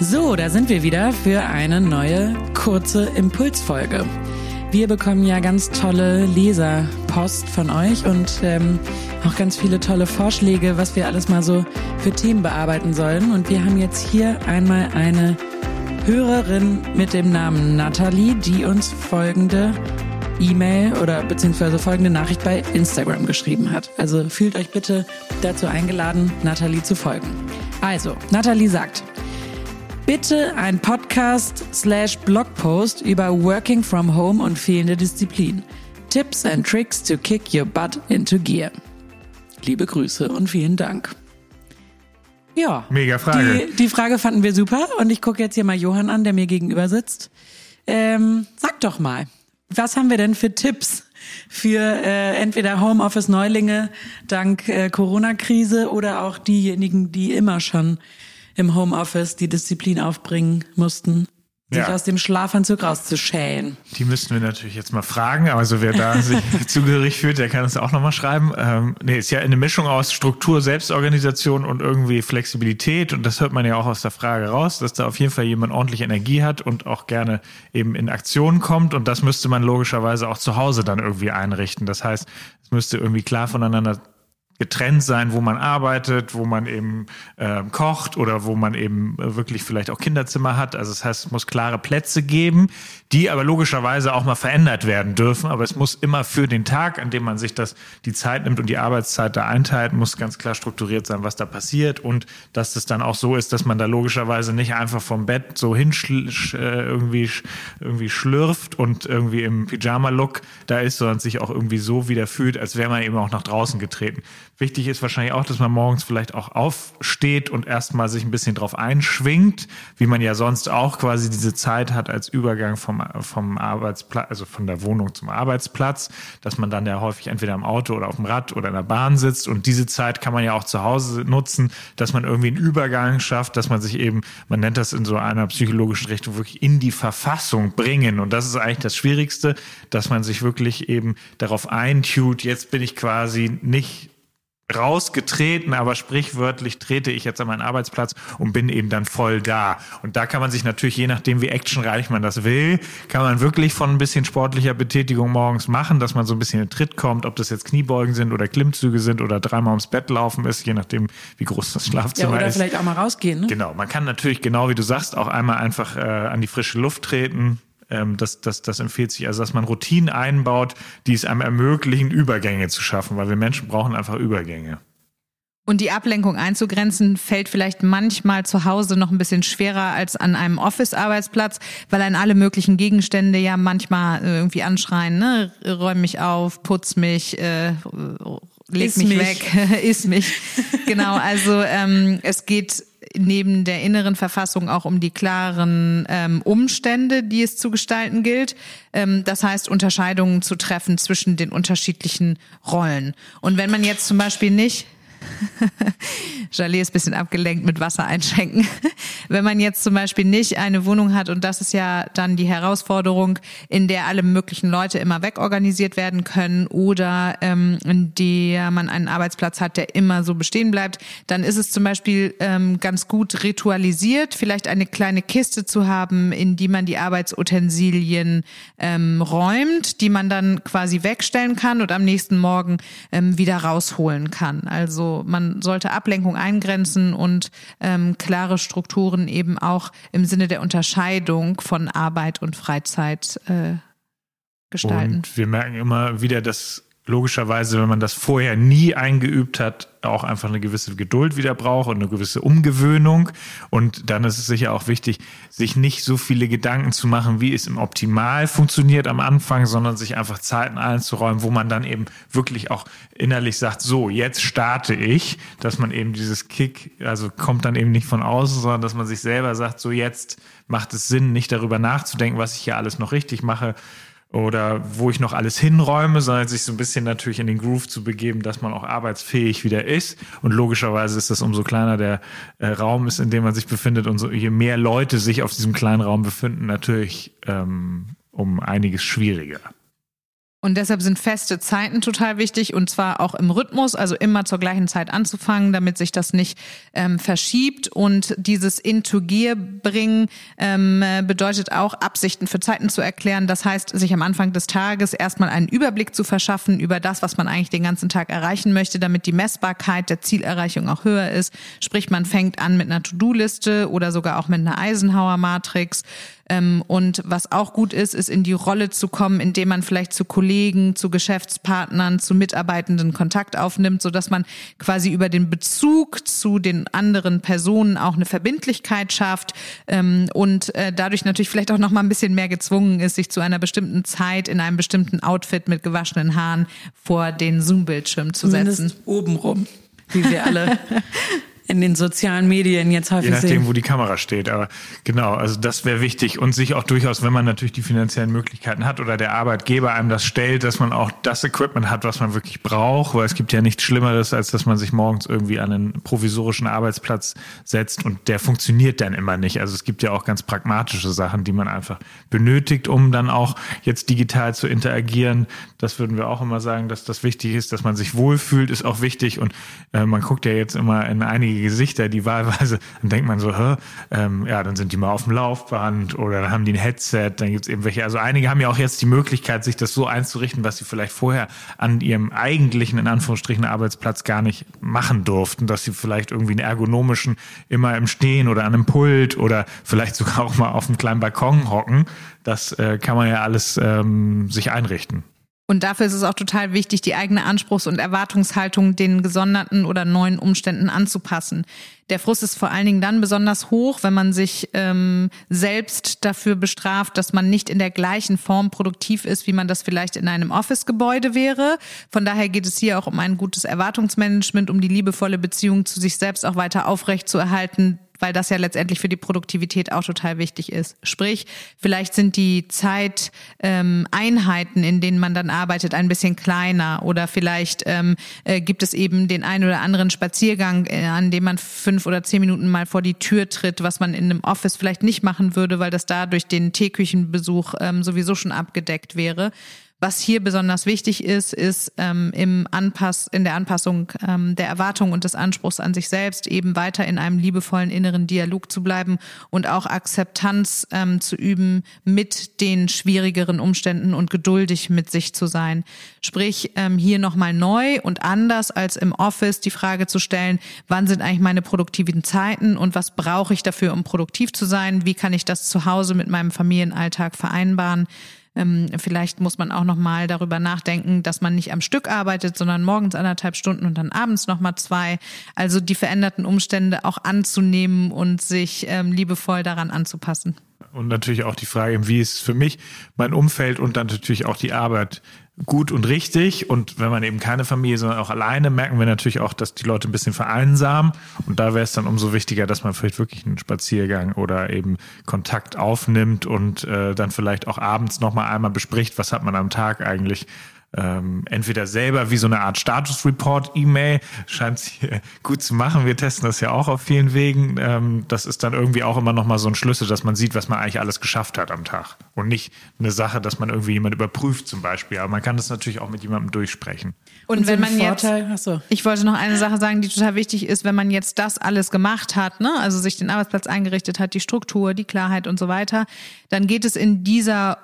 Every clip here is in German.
So, da sind wir wieder für eine neue kurze Impulsfolge. Wir bekommen ja ganz tolle Leserpost von euch und ähm, auch ganz viele tolle Vorschläge, was wir alles mal so für Themen bearbeiten sollen. Und wir haben jetzt hier einmal eine Hörerin mit dem Namen Nathalie, die uns folgende E-Mail oder beziehungsweise folgende Nachricht bei Instagram geschrieben hat. Also fühlt euch bitte dazu eingeladen, Nathalie zu folgen. Also, Nathalie sagt, bitte ein Podcast slash Blogpost über Working from Home und fehlende Disziplin. Tipps and Tricks to kick your butt into gear. Liebe Grüße und vielen Dank. Ja. Mega Frage. Die, die Frage fanden wir super und ich gucke jetzt hier mal Johann an, der mir gegenüber sitzt. Ähm, sag doch mal, was haben wir denn für Tipps für äh, entweder Homeoffice-Neulinge dank äh, Corona-Krise oder auch diejenigen, die immer schon im Homeoffice die Disziplin aufbringen mussten? sich Ja. aus dem Schlafanzug rauszuschälen. Die müssten wir natürlich jetzt mal fragen, aber so wer da sich zugehörig fühlt, der kann uns auch nochmal schreiben. Ähm, nee, ist ja eine Mischung aus Struktur, Selbstorganisation und irgendwie Flexibilität und das hört man ja auch aus der Frage raus, dass da auf jeden Fall jemand ordentlich Energie hat und auch gerne eben in Aktion kommt und das müsste man logischerweise auch zu Hause dann irgendwie einrichten. Das heißt, es müsste irgendwie klar voneinander getrennt sein, wo man arbeitet, wo man eben ähm, kocht oder wo man eben äh, wirklich vielleicht auch Kinderzimmer hat. Also das heißt, es muss klare Plätze geben, die aber logischerweise auch mal verändert werden dürfen. Aber es muss immer für den Tag, an dem man sich das die Zeit nimmt und die Arbeitszeit da einteilt, muss ganz klar strukturiert sein, was da passiert und dass es dann auch so ist, dass man da logischerweise nicht einfach vom Bett so sch- äh, irgendwie irgendwie schlürft und irgendwie im Pyjama-Look da ist, sondern sich auch irgendwie so wieder fühlt, als wäre man eben auch nach draußen getreten. Wichtig ist wahrscheinlich auch, dass man morgens vielleicht auch aufsteht und erstmal sich ein bisschen drauf einschwingt, wie man ja sonst auch quasi diese Zeit hat als Übergang vom, vom Arbeitsplatz, also von der Wohnung zum Arbeitsplatz, dass man dann ja häufig entweder im Auto oder auf dem Rad oder in der Bahn sitzt. Und diese Zeit kann man ja auch zu Hause nutzen, dass man irgendwie einen Übergang schafft, dass man sich eben, man nennt das in so einer psychologischen Richtung wirklich in die Verfassung bringen. Und das ist eigentlich das Schwierigste, dass man sich wirklich eben darauf eintut, jetzt bin ich quasi nicht rausgetreten, aber sprichwörtlich trete ich jetzt an meinen Arbeitsplatz und bin eben dann voll da. Und da kann man sich natürlich, je nachdem wie actionreich man das will, kann man wirklich von ein bisschen sportlicher Betätigung morgens machen, dass man so ein bisschen in Tritt kommt, ob das jetzt Kniebeugen sind oder Klimmzüge sind oder dreimal ums Bett laufen ist, je nachdem wie groß das Ja, Schlafzimmer oder ist. vielleicht auch mal rausgehen, ne? Genau, man kann natürlich, genau wie du sagst, auch einmal einfach äh, an die frische Luft treten. Ähm, das, das, das empfiehlt sich, also dass man Routinen einbaut, die es einem ermöglichen, Übergänge zu schaffen, weil wir Menschen brauchen einfach Übergänge. Und die Ablenkung einzugrenzen fällt vielleicht manchmal zu Hause noch ein bisschen schwerer als an einem Office-Arbeitsplatz, weil an alle möglichen Gegenstände ja manchmal äh, irgendwie anschreien, ne, räum mich auf, putz mich, äh, leg mich, mich. weg, iss mich. Genau, also ähm, es geht neben der inneren Verfassung auch um die klaren ähm, Umstände, die es zu gestalten gilt. Ähm, das heißt, Unterscheidungen zu treffen zwischen den unterschiedlichen Rollen. Und wenn man jetzt zum Beispiel nicht Jalé ist ein bisschen abgelenkt mit Wasser einschenken. Wenn man jetzt zum Beispiel nicht eine Wohnung hat, und das ist ja dann die Herausforderung, in der alle möglichen Leute immer wegorganisiert werden können oder ähm, in der man einen Arbeitsplatz hat, der immer so bestehen bleibt, dann ist es zum Beispiel ähm, ganz gut ritualisiert, vielleicht eine kleine Kiste zu haben, in die man die Arbeitsutensilien ähm, räumt, die man dann quasi wegstellen kann und am nächsten Morgen ähm, wieder rausholen kann. Also man sollte Ablenkung eingrenzen und ähm, klare Strukturen eben auch im Sinne der Unterscheidung von Arbeit und Freizeit äh, gestalten. Und wir merken immer wieder, dass logischerweise, wenn man das vorher nie eingeübt hat, auch einfach eine gewisse Geduld wieder braucht und eine gewisse Umgewöhnung. Und dann ist es sicher auch wichtig, sich nicht so viele Gedanken zu machen, wie es im Optimal funktioniert am Anfang, sondern sich einfach Zeiten einzuräumen, wo man dann eben wirklich auch innerlich sagt, so, jetzt starte ich, dass man eben dieses Kick, also kommt dann eben nicht von außen, sondern dass man sich selber sagt, so jetzt macht es Sinn, nicht darüber nachzudenken, was ich hier alles noch richtig mache, oder wo ich noch alles hinräume, sondern sich so ein bisschen natürlich in den Groove zu begeben, dass man auch arbeitsfähig wieder ist. Und logischerweise ist das umso kleiner der äh, Raum ist, in dem man sich befindet, und so, je mehr Leute sich auf diesem kleinen Raum befinden, natürlich ähm, um einiges schwieriger. Und deshalb sind feste Zeiten total wichtig und zwar auch im Rhythmus, also immer zur gleichen Zeit anzufangen, damit sich das nicht ähm, verschiebt. Und dieses Into Gear bringen ähm, bedeutet auch, Absichten für Zeiten zu erklären. Das heißt, sich am Anfang des Tages erstmal einen Überblick zu verschaffen über das, was man eigentlich den ganzen Tag erreichen möchte, damit die Messbarkeit der Zielerreichung auch höher ist. Sprich, man fängt an mit einer To-Do-Liste oder sogar auch mit einer Eisenhower-Matrix und was auch gut ist, ist in die Rolle zu kommen, indem man vielleicht zu Kollegen, zu Geschäftspartnern, zu Mitarbeitenden Kontakt aufnimmt, so dass man quasi über den Bezug zu den anderen Personen auch eine Verbindlichkeit schafft ähm, und äh, dadurch natürlich vielleicht auch noch mal ein bisschen mehr gezwungen ist, sich zu einer bestimmten Zeit in einem bestimmten Outfit mit gewaschenen Haaren vor den Zoom-Bildschirm zu Zumindest setzen. Obenrum, wie wir alle in den sozialen Medien jetzt häufig Je nachdem, sehen. wo die Kamera steht. Aber genau, also das wäre wichtig und sich auch durchaus, wenn man natürlich die finanziellen Möglichkeiten hat oder der Arbeitgeber einem das stellt, dass man auch das Equipment hat, was man wirklich braucht, weil es gibt ja nichts Schlimmeres, als dass man sich morgens irgendwie an einen provisorischen Arbeitsplatz setzt und der funktioniert dann immer nicht. Also es gibt ja auch ganz pragmatische Sachen, die man einfach benötigt, um dann auch jetzt digital zu interagieren. Das würden wir auch immer sagen, dass das wichtig ist, dass man sich wohlfühlt, ist auch wichtig und äh, man guckt ja jetzt immer in einige Gesichter, die wahlweise, dann denkt man so, hä, ähm, ja, dann sind die mal auf dem Laufband oder dann haben die ein Headset, dann gibt's eben welche. Also einige haben ja auch jetzt die Möglichkeit, sich das so einzurichten, was sie vielleicht vorher an ihrem eigentlichen, in Anführungsstrichen, Arbeitsplatz gar nicht machen durften, dass sie vielleicht irgendwie einen ergonomischen immer im Stehen oder an einem Pult oder vielleicht sogar auch mal auf einem kleinen Balkon hocken. Das äh, kann man ja alles ähm, sich einrichten. Und dafür ist es auch total wichtig, die eigene Anspruchs- und Erwartungshaltung den gesonderten oder neuen Umständen anzupassen. Der Frust ist vor allen Dingen dann besonders hoch, wenn man sich ähm, selbst dafür bestraft, dass man nicht in der gleichen Form produktiv ist, wie man das vielleicht in einem Office-Gebäude wäre. Von daher geht es hier auch um ein gutes Erwartungsmanagement, um die liebevolle Beziehung zu sich selbst auch weiter aufrecht zu erhalten, weil das ja letztendlich für die Produktivität auch total wichtig ist. Sprich, vielleicht sind die Zeiteinheiten, ähm, in denen man dann arbeitet, ein bisschen kleiner oder vielleicht ähm, äh, gibt es eben den einen oder anderen Spaziergang, äh, an dem man fünf oder zehn Minuten mal vor die Tür tritt, was man in einem Office vielleicht nicht machen würde, weil das da durch den Teeküchenbesuch ähm, sowieso schon abgedeckt wäre. Was hier besonders wichtig ist, ist ähm, im Anpass, in der Anpassung ähm, der Erwartung und des Anspruchs an sich selbst eben weiter in einem liebevollen inneren Dialog zu bleiben und auch Akzeptanz ähm, zu üben mit den schwierigeren Umständen und geduldig mit sich zu sein. Sprich, ähm, hier nochmal neu und anders als im Office die Frage zu stellen, wann sind eigentlich meine produktiven Zeiten und was brauche ich dafür, um produktiv zu sein? Wie kann ich das zu Hause mit meinem Familienalltag vereinbaren? Ähm, vielleicht muss man auch noch mal darüber nachdenken, dass man nicht am Stück arbeitet, sondern morgens anderthalb Stunden und dann abends noch mal zwei. Also die veränderten Umstände auch anzunehmen und sich ähm, liebevoll daran anzupassen. Und natürlich auch die Frage, wie ist für mich mein Umfeld und dann natürlich auch die Arbeit gut und richtig. Und wenn man eben keine Familie, sondern auch alleine, merken wir natürlich auch, dass die Leute ein bisschen vereinsamen. Und da wäre es dann umso wichtiger, dass man vielleicht wirklich einen Spaziergang oder eben Kontakt aufnimmt und äh, dann vielleicht auch abends nochmal einmal bespricht, was hat man am Tag eigentlich ähm, entweder selber wie so eine Art Status-Report-E-Mail, scheint sie gut zu machen. Wir testen das ja auch auf vielen Wegen. Ähm, das ist dann irgendwie auch immer nochmal so ein Schlüssel, dass man sieht, was man eigentlich alles geschafft hat am Tag. Und nicht eine Sache, dass man irgendwie jemand überprüft zum Beispiel. Aber man kann das natürlich auch mit jemandem durchsprechen. Und, Und wenn man Vorteil- jetzt, so. ich wollte noch eine Sache sagen, die total wichtig ist, wenn man jetzt das alles gemacht hat, ne, also sich den Arbeitsplatz eingerichtet hat, die Struktur, die Klarheit und so weiter, dann geht es in dieser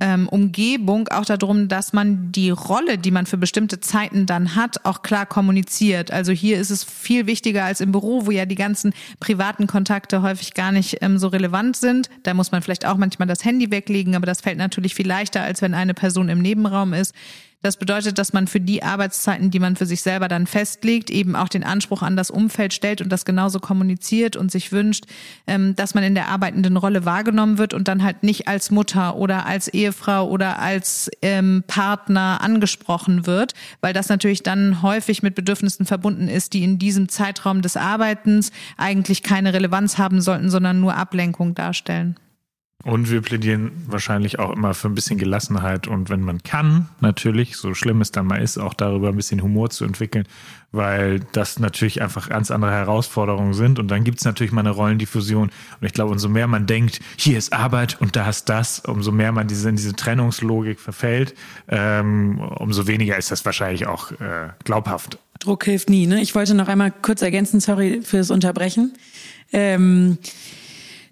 ähm, Umgebung auch darum, dass man die Rolle, die man für bestimmte Zeiten dann hat, auch klar kommuniziert. Also hier ist es viel wichtiger als im Büro, wo ja die ganzen privaten Kontakte häufig gar nicht ähm, so relevant sind. Da muss man vielleicht auch manchmal das Handy weglegen, aber das fällt natürlich viel leichter, als wenn eine Person im Nebenraum ist. Das bedeutet, dass man für die Arbeitszeiten, die man für sich selber dann festlegt, eben auch den Anspruch an das Umfeld stellt und das genauso kommuniziert und sich wünscht, ähm, dass man in der arbeitenden Rolle wahrgenommen wird und dann halt nicht als Mutter oder als Ehefrau oder als ähm, Partner angesprochen wird, weil das natürlich dann häufig mit Bedürfnissen verbunden ist, die in diesem Zeitraum des Arbeitens eigentlich keine Relevanz haben sollten, sondern nur Ablenkung darstellen. Und wir plädieren wahrscheinlich auch immer für ein bisschen Gelassenheit und wenn man kann, natürlich, so schlimm es dann mal ist, auch darüber ein bisschen Humor zu entwickeln, weil das natürlich einfach ganz andere Herausforderungen sind. Und dann gibt es natürlich mal eine Rollendiffusion. Und ich glaube, umso mehr man denkt, hier ist Arbeit und da ist das, umso mehr man diese, in diese Trennungslogik verfällt, ähm, umso weniger ist das wahrscheinlich auch äh, glaubhaft. Druck hilft nie. Ne? Ich wollte noch einmal kurz ergänzen, sorry fürs Unterbrechen. Ähm,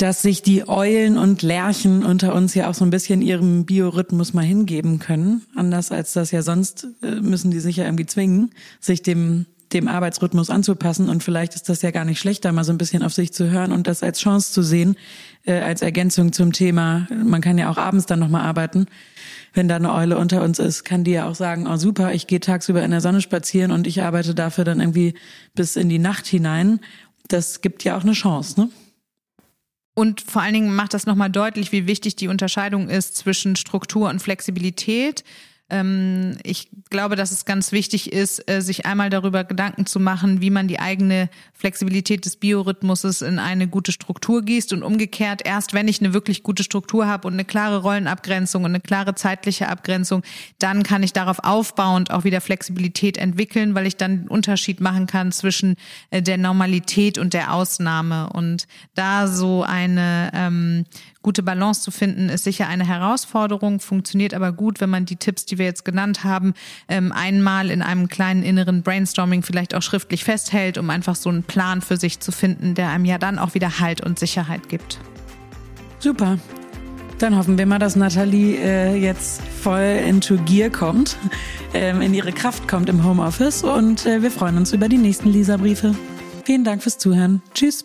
dass sich die Eulen und Lerchen unter uns ja auch so ein bisschen ihrem Biorhythmus mal hingeben können. Anders als das ja sonst äh, müssen die sich ja irgendwie zwingen, sich dem dem Arbeitsrhythmus anzupassen und vielleicht ist das ja gar nicht schlecht, da mal so ein bisschen auf sich zu hören und das als Chance zu sehen, äh, als Ergänzung zum Thema. Man kann ja auch abends dann nochmal arbeiten. Wenn da eine Eule unter uns ist, kann die ja auch sagen, oh super, ich gehe tagsüber in der Sonne spazieren und ich arbeite dafür dann irgendwie bis in die Nacht hinein. Das gibt ja auch eine Chance, ne? Und vor allen Dingen macht das nochmal deutlich, wie wichtig die Unterscheidung ist zwischen Struktur und Flexibilität. Ähm, ich glaube, dass es ganz wichtig ist, äh, sich einmal darüber Gedanken zu machen, wie man die eigene Flexibilität des Biorhythmuses in eine gute Struktur gießt. Und umgekehrt, erst wenn ich eine wirklich gute Struktur habe und eine klare Rollenabgrenzung und eine klare zeitliche Abgrenzung, dann kann ich darauf aufbauend auch wieder Flexibilität entwickeln, weil ich dann einen Unterschied machen kann zwischen äh, der Normalität und der Ausnahme. Und da so eine ähm, gute Balance zu finden, ist sicher eine Herausforderung, funktioniert aber gut, wenn man die Tipps, die wir jetzt genannt haben, ähm, einmal in einem kleinen inneren Brainstorming vielleicht auch schriftlich festhält, um einfach so einen Plan für sich zu finden, der einem ja dann auch wieder Halt und Sicherheit gibt. Super. Dann hoffen wir mal, dass Nathalie äh, jetzt voll into Gear kommt, ähm, in ihre Kraft kommt im Homeoffice und äh, wir freuen uns über die nächsten Leserbriefe. Vielen Dank fürs Zuhören. Tschüss.